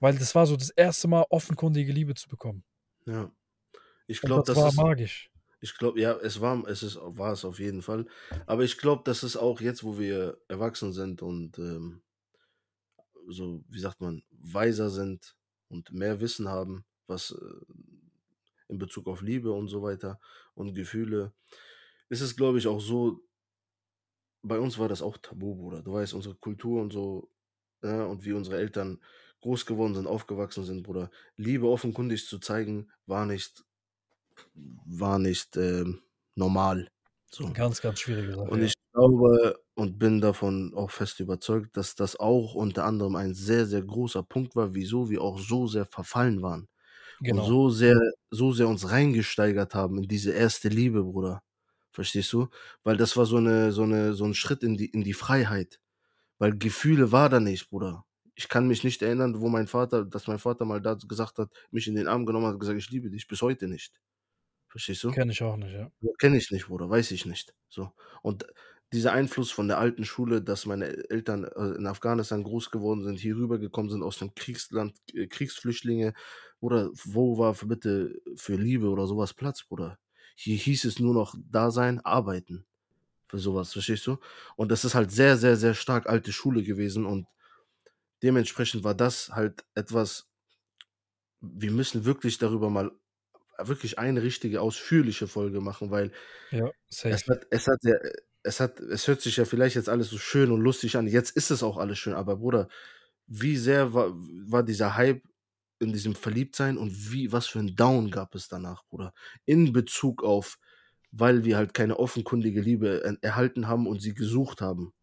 Weil das war so das erste Mal offenkundige Liebe zu bekommen. Ja. Ich glaube, das das war ist. magisch. Ich glaube, ja, es war, es ist, war es auf jeden Fall. Aber ich glaube, das ist auch jetzt, wo wir erwachsen sind und ähm, so, wie sagt man, weiser sind und mehr Wissen haben, was äh, in Bezug auf Liebe und so weiter und Gefühle, ist es, glaube ich, auch so, bei uns war das auch tabu, Bruder. Du weißt, unsere Kultur und so, ja, und wie unsere Eltern groß geworden sind, aufgewachsen sind, Bruder. Liebe offenkundig zu zeigen, war nicht, war nicht ähm, normal. So. Ganz, ganz schwierige Sache. Und ich glaube und bin davon auch fest überzeugt, dass das auch unter anderem ein sehr, sehr großer Punkt war, wieso wir auch so sehr verfallen waren. Und Genau. so sehr, so sehr uns reingesteigert haben in diese erste Liebe, Bruder. Verstehst du? Weil das war so eine, so eine, so ein Schritt in die, in die Freiheit. Weil Gefühle war da nicht, Bruder. Ich kann mich nicht erinnern, wo mein Vater, dass mein Vater mal da gesagt hat, mich in den Arm genommen hat und gesagt, ich liebe dich, bis heute nicht. Verstehst du? Kenne ich auch nicht, ja. Kenne ich nicht, Bruder, weiß ich nicht. So. Und dieser Einfluss von der alten Schule, dass meine Eltern äh, in Afghanistan groß geworden sind, hier rübergekommen sind aus dem Kriegsland, äh, Kriegsflüchtlinge, oder wo war für bitte für Liebe oder sowas Platz, Bruder? Hier hieß es nur noch da sein, arbeiten. Für sowas, verstehst du? Und das ist halt sehr, sehr, sehr stark alte Schule gewesen und dementsprechend war das halt etwas, wir müssen wirklich darüber mal wirklich eine richtige, ausführliche Folge machen, weil Ja, es hat, es hat ja, es hat, es hört sich ja vielleicht jetzt alles so schön und lustig an. Jetzt ist es auch alles schön, aber Bruder, wie sehr war, war dieser Hype in diesem Verliebtsein und wie, was für ein Down gab es danach, Bruder? In Bezug auf, weil wir halt keine offenkundige Liebe er- erhalten haben und sie gesucht haben.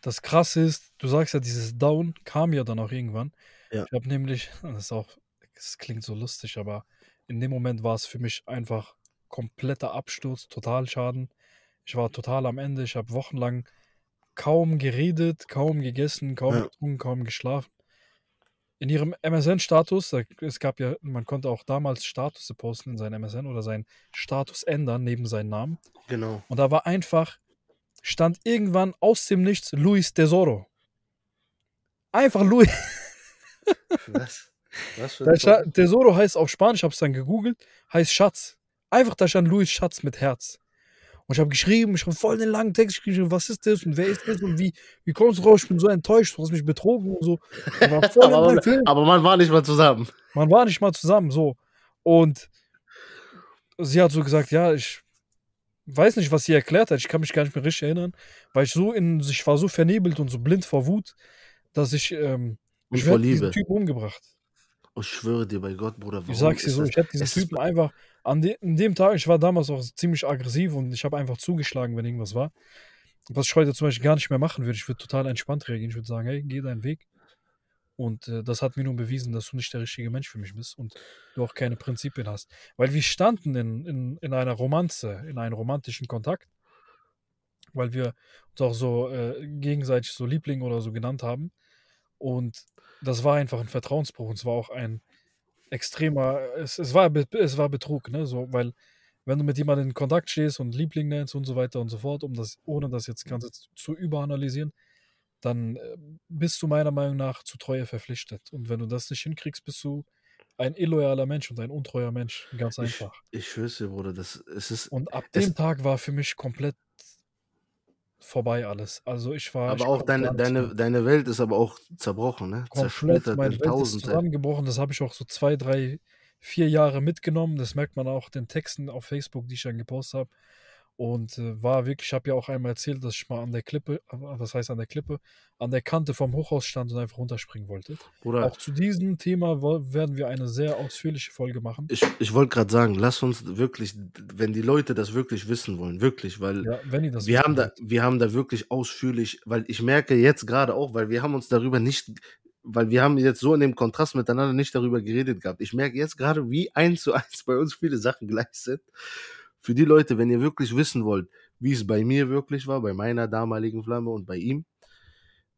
Das Krasse ist, du sagst ja, dieses Down kam ja dann auch irgendwann. Ja. Ich habe nämlich, [laughs] das ist auch, das klingt so lustig, aber in dem Moment war es für mich einfach kompletter Absturz, Totalschaden. Ich war total am Ende. Ich habe wochenlang kaum geredet, kaum gegessen, kaum Ja. getrunken, kaum geschlafen. in ihrem MSN-Status, es gab ja, man konnte auch damals Status posten in seinem MSN oder seinen Status ändern neben seinen Namen. Genau. Und da war einfach, stand irgendwann aus dem Nichts Luis Tesoro. Einfach Luis. Was? Was für ein Tesoro heißt auf Spanisch, hab's dann gegoogelt, heißt Schatz. Einfach da stand Luis Schatz mit Herz. Und ich habe geschrieben, ich habe voll den langen Text geschrieben, was ist das und wer ist das und wie, wie kommst du raus? Ich bin so enttäuscht, du hast mich betrogen und so. [laughs] Aber, Film. aber man war nicht mal zusammen. Man war nicht mal zusammen, so. Und sie hat so gesagt, ja, ich weiß nicht, was sie erklärt hat. Ich kann mich gar nicht mehr richtig erinnern, weil ich so in, ich war so vernebelt und so blind vor Wut, dass ich, ähm, Und ich vor hätte diesen Liebe. Typen umgebracht. Oh, ich schwöre dir bei Gott, Bruder. Warum Ich sag's dir so, das- ich hätte diesen es Typen einfach an de, an dem Tag, ich war damals auch ziemlich aggressiv und ich habe einfach zugeschlagen, wenn irgendwas war. Was ich heute zum Beispiel gar nicht mehr machen würde. Ich würde total entspannt reagieren. Ich würde sagen, hey, geh deinen Weg. Und äh, das hat mir nun bewiesen, dass du nicht der richtige Mensch für mich bist und du auch keine Prinzipien hast. Weil wir standen in, in, in einer Romanze, in einem romantischen Kontakt, weil wir uns auch so äh, gegenseitig so Liebling oder so genannt haben. Und das war einfach ein Vertrauensbruch und es war auch ein extremer, es, es, war, es war Betrug, ne? So, weil wenn du mit jemandem in Kontakt stehst und Liebling nennst und so weiter und so fort, um das, ohne das jetzt Ganze zu- überanalysieren, dann äh, bist du meiner Meinung nach zu Treue verpflichtet. Und wenn du das nicht hinkriegst, bist du ein illoyaler Mensch und ein untreuer Mensch. Ganz Ich, einfach. ich schwör's dir, Bruder, das, es ist. Und ab dem Tag war für mich komplett vorbei alles. Also ich war. ich aber auch konnte deine, deine, deine Welt ist aber auch zerbrochen, ne? komplett, Zersplittert meine in Welt ist tausend zusammengebrochen. Das habe ich auch so zwei, drei, vier Jahre mitgenommen. Das merkt man auch den Texten auf Facebook, die ich dann gepostet habe. Und äh, war wirklich, ich habe ja auch einmal erzählt, dass ich mal an der Klippe, äh, was heißt an der Klippe, an der Kante vom Hochhaus stand und einfach runterspringen wollte. Bruder, Auch zu diesem Thema werden wir eine sehr ausführliche Folge machen. ich, ich wollte gerade sagen, lass uns wirklich, wenn die Leute das wirklich wissen wollen, wirklich, weil Ja, wir wissen haben da, wir haben da wirklich ausführlich, weil ich merke jetzt gerade auch, weil wir haben uns darüber nicht, weil wir haben jetzt so in dem Kontrast miteinander nicht darüber geredet gehabt. Ich merke jetzt gerade, wie eins zu eins bei uns viele Sachen gleich sind. Für die Leute, wenn ihr wirklich wissen wollt, wie es bei mir wirklich war, bei meiner damaligen Flamme und bei ihm,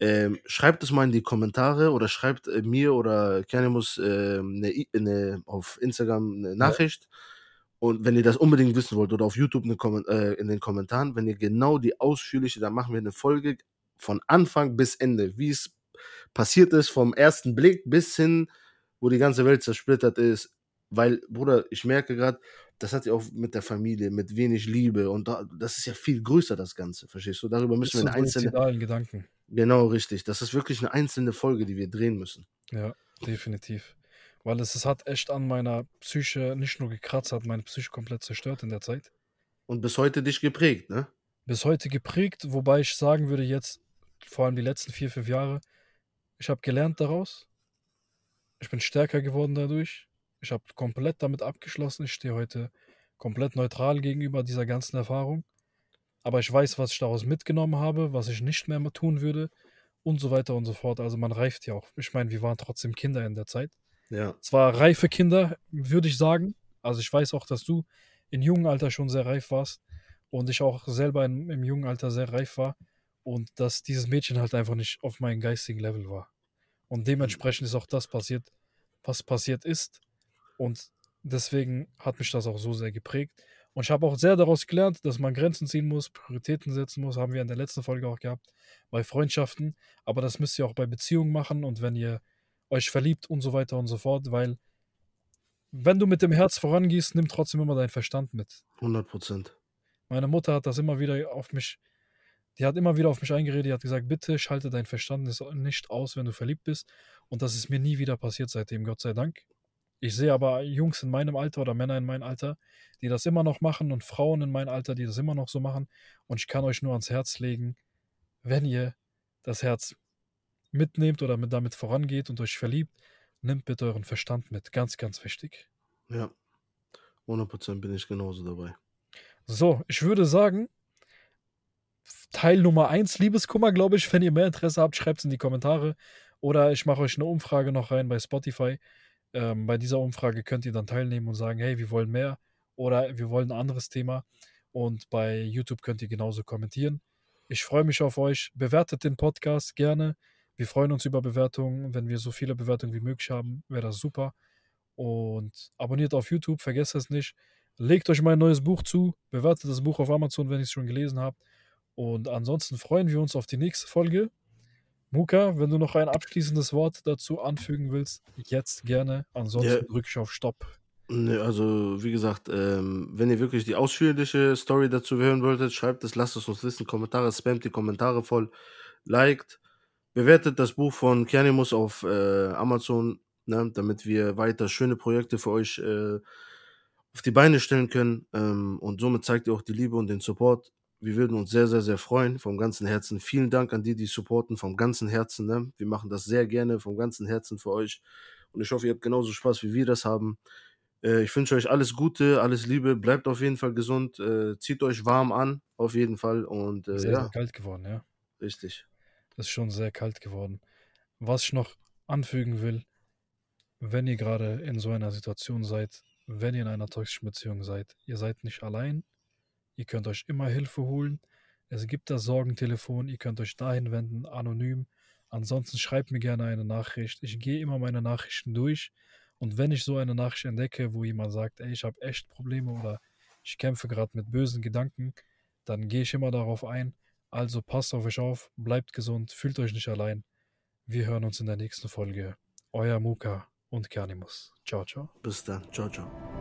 ähm, schreibt es mal in die Kommentare oder schreibt äh, mir oder Kanimus äh, eine, eine, auf Instagram eine Nachricht. Und wenn ihr das unbedingt wissen wollt oder auf YouTube äh, in den Kommentaren, wenn ihr genau die ausführliche, dann machen wir eine Folge von Anfang bis Ende, wie es passiert ist, vom ersten Blick bis hin, wo die ganze Welt zersplittert ist. Weil, Bruder, ich merke gerade, das hat ja auch mit der Familie, mit wenig Liebe und da, das ist ja viel größer, das Ganze, verstehst du? Darüber müssen wir eine einzelne, Gedanken. genau richtig, das ist wirklich eine einzelne Folge, die wir drehen müssen. Ja, definitiv. Weil es, es hat echt an meiner Psyche nicht nur gekratzt, hat meine Psyche komplett zerstört in der Zeit. Und bis heute dich geprägt, ne? bis heute geprägt, wobei ich sagen würde, jetzt, vor allem die letzten vier, fünf Jahre, ich habe gelernt daraus. Ich bin stärker geworden dadurch. Ich habe komplett damit abgeschlossen. Ich stehe heute komplett neutral gegenüber dieser ganzen Erfahrung. Aber ich weiß, was ich daraus mitgenommen habe, was ich nicht mehr tun würde und so weiter und so fort. Also man reift ja auch. Ich meine, wir waren trotzdem Kinder in der Zeit. Ja. Zwar reife Kinder, würde ich sagen. Also ich weiß auch, dass du in jungen Alter schon sehr reif warst und ich auch selber in, im jungen Alter sehr reif war und dass dieses Mädchen halt einfach nicht auf meinem geistigen Level war. Und dementsprechend ist auch das passiert, was passiert ist. Und deswegen hat mich das auch so sehr geprägt. Und ich habe auch sehr daraus gelernt, dass man Grenzen ziehen muss, Prioritäten setzen muss, haben wir in der letzten Folge auch gehabt, bei Freundschaften. Aber das müsst ihr auch bei Beziehungen machen und wenn ihr euch verliebt und so weiter und so fort, weil wenn du mit dem Herz vorangehst, nimm trotzdem immer deinen Verstand mit. 100 Prozent. Meine Mutter hat das immer wieder auf mich, die hat immer wieder auf mich eingeredet, die hat gesagt, bitte schalte dein Verstand nicht aus, wenn du verliebt bist. Und das ist mir nie wieder passiert seitdem, Gott sei Dank. Ich sehe aber Jungs in meinem Alter oder Männer in meinem Alter, die das immer noch machen und Frauen in meinem Alter, die das immer noch so machen. Und ich kann euch nur ans Herz legen, wenn ihr das Herz mitnehmt oder mit damit vorangeht und euch verliebt, nehmt bitte euren Verstand mit. Ganz, ganz wichtig. Ja. 100 Prozent bin ich genauso dabei. So, ich würde sagen, Teil Nummer 1 Liebeskummer, glaube ich. Wenn ihr mehr Interesse habt, schreibt es in die Kommentare. Oder ich mache euch eine Umfrage noch rein bei Spotify. Ähm, bei dieser Umfrage könnt ihr dann teilnehmen und sagen, hey, wir wollen mehr oder wir wollen ein anderes Thema. Und bei YouTube könnt ihr genauso kommentieren. Ich freue mich auf euch. Bewertet den Podcast gerne. Wir freuen uns über Bewertungen. Wenn wir so viele Bewertungen wie möglich haben, wäre das super. Und abonniert auf YouTube, vergesst es nicht. Legt euch mein neues Buch zu, bewertet das Buch auf Amazon, wenn ihr es schon gelesen habt. Und ansonsten freuen wir uns auf die nächste Folge. Muka, wenn du noch ein abschließendes Wort dazu anfügen willst, jetzt gerne. Ansonsten Ja. drücke ich auf Stopp. Ne, also wie gesagt, ähm, wenn ihr wirklich die ausführliche Story dazu hören wolltet, schreibt es, lasst es uns wissen, Kommentare, spamt die Kommentare voll, liked, bewertet das Buch von Kianimus auf äh, Amazon, ne, damit wir weiter schöne Projekte für euch äh, auf die Beine stellen können ähm, und somit zeigt ihr auch die Liebe und den Support. Wir würden uns sehr, sehr, sehr freuen, vom ganzen Herzen. Vielen Dank an die, die supporten, vom ganzen Herzen. Ne? Wir machen das sehr gerne, vom ganzen Herzen für euch. Und ich hoffe, ihr habt genauso Spaß, wie wir das haben. Äh, ich wünsche euch alles Gute, alles Liebe, bleibt auf jeden Fall gesund, äh, zieht euch warm an, auf jeden Fall. Und äh, Sehr, ja, sehr kalt geworden, ja. richtig. Das ist schon sehr kalt geworden. Was ich noch anfügen will, wenn ihr gerade in so einer Situation seid, wenn ihr in einer toxischen Beziehung seid, ihr seid nicht allein, ihr könnt euch immer Hilfe holen. Es gibt das Sorgentelefon, ihr könnt euch dahin wenden, anonym. Ansonsten schreibt mir gerne eine Nachricht. Ich gehe immer meine Nachrichten durch und wenn ich so eine Nachricht entdecke, wo jemand sagt, ey, ich habe echt Probleme oder ich kämpfe gerade mit bösen Gedanken, dann gehe ich immer darauf ein. Also passt auf euch auf, bleibt gesund, fühlt euch nicht allein. Wir hören uns in der nächsten Folge. Euer Muka und Kernimus. Ciao, ciao. Bis dann. Ciao, ciao.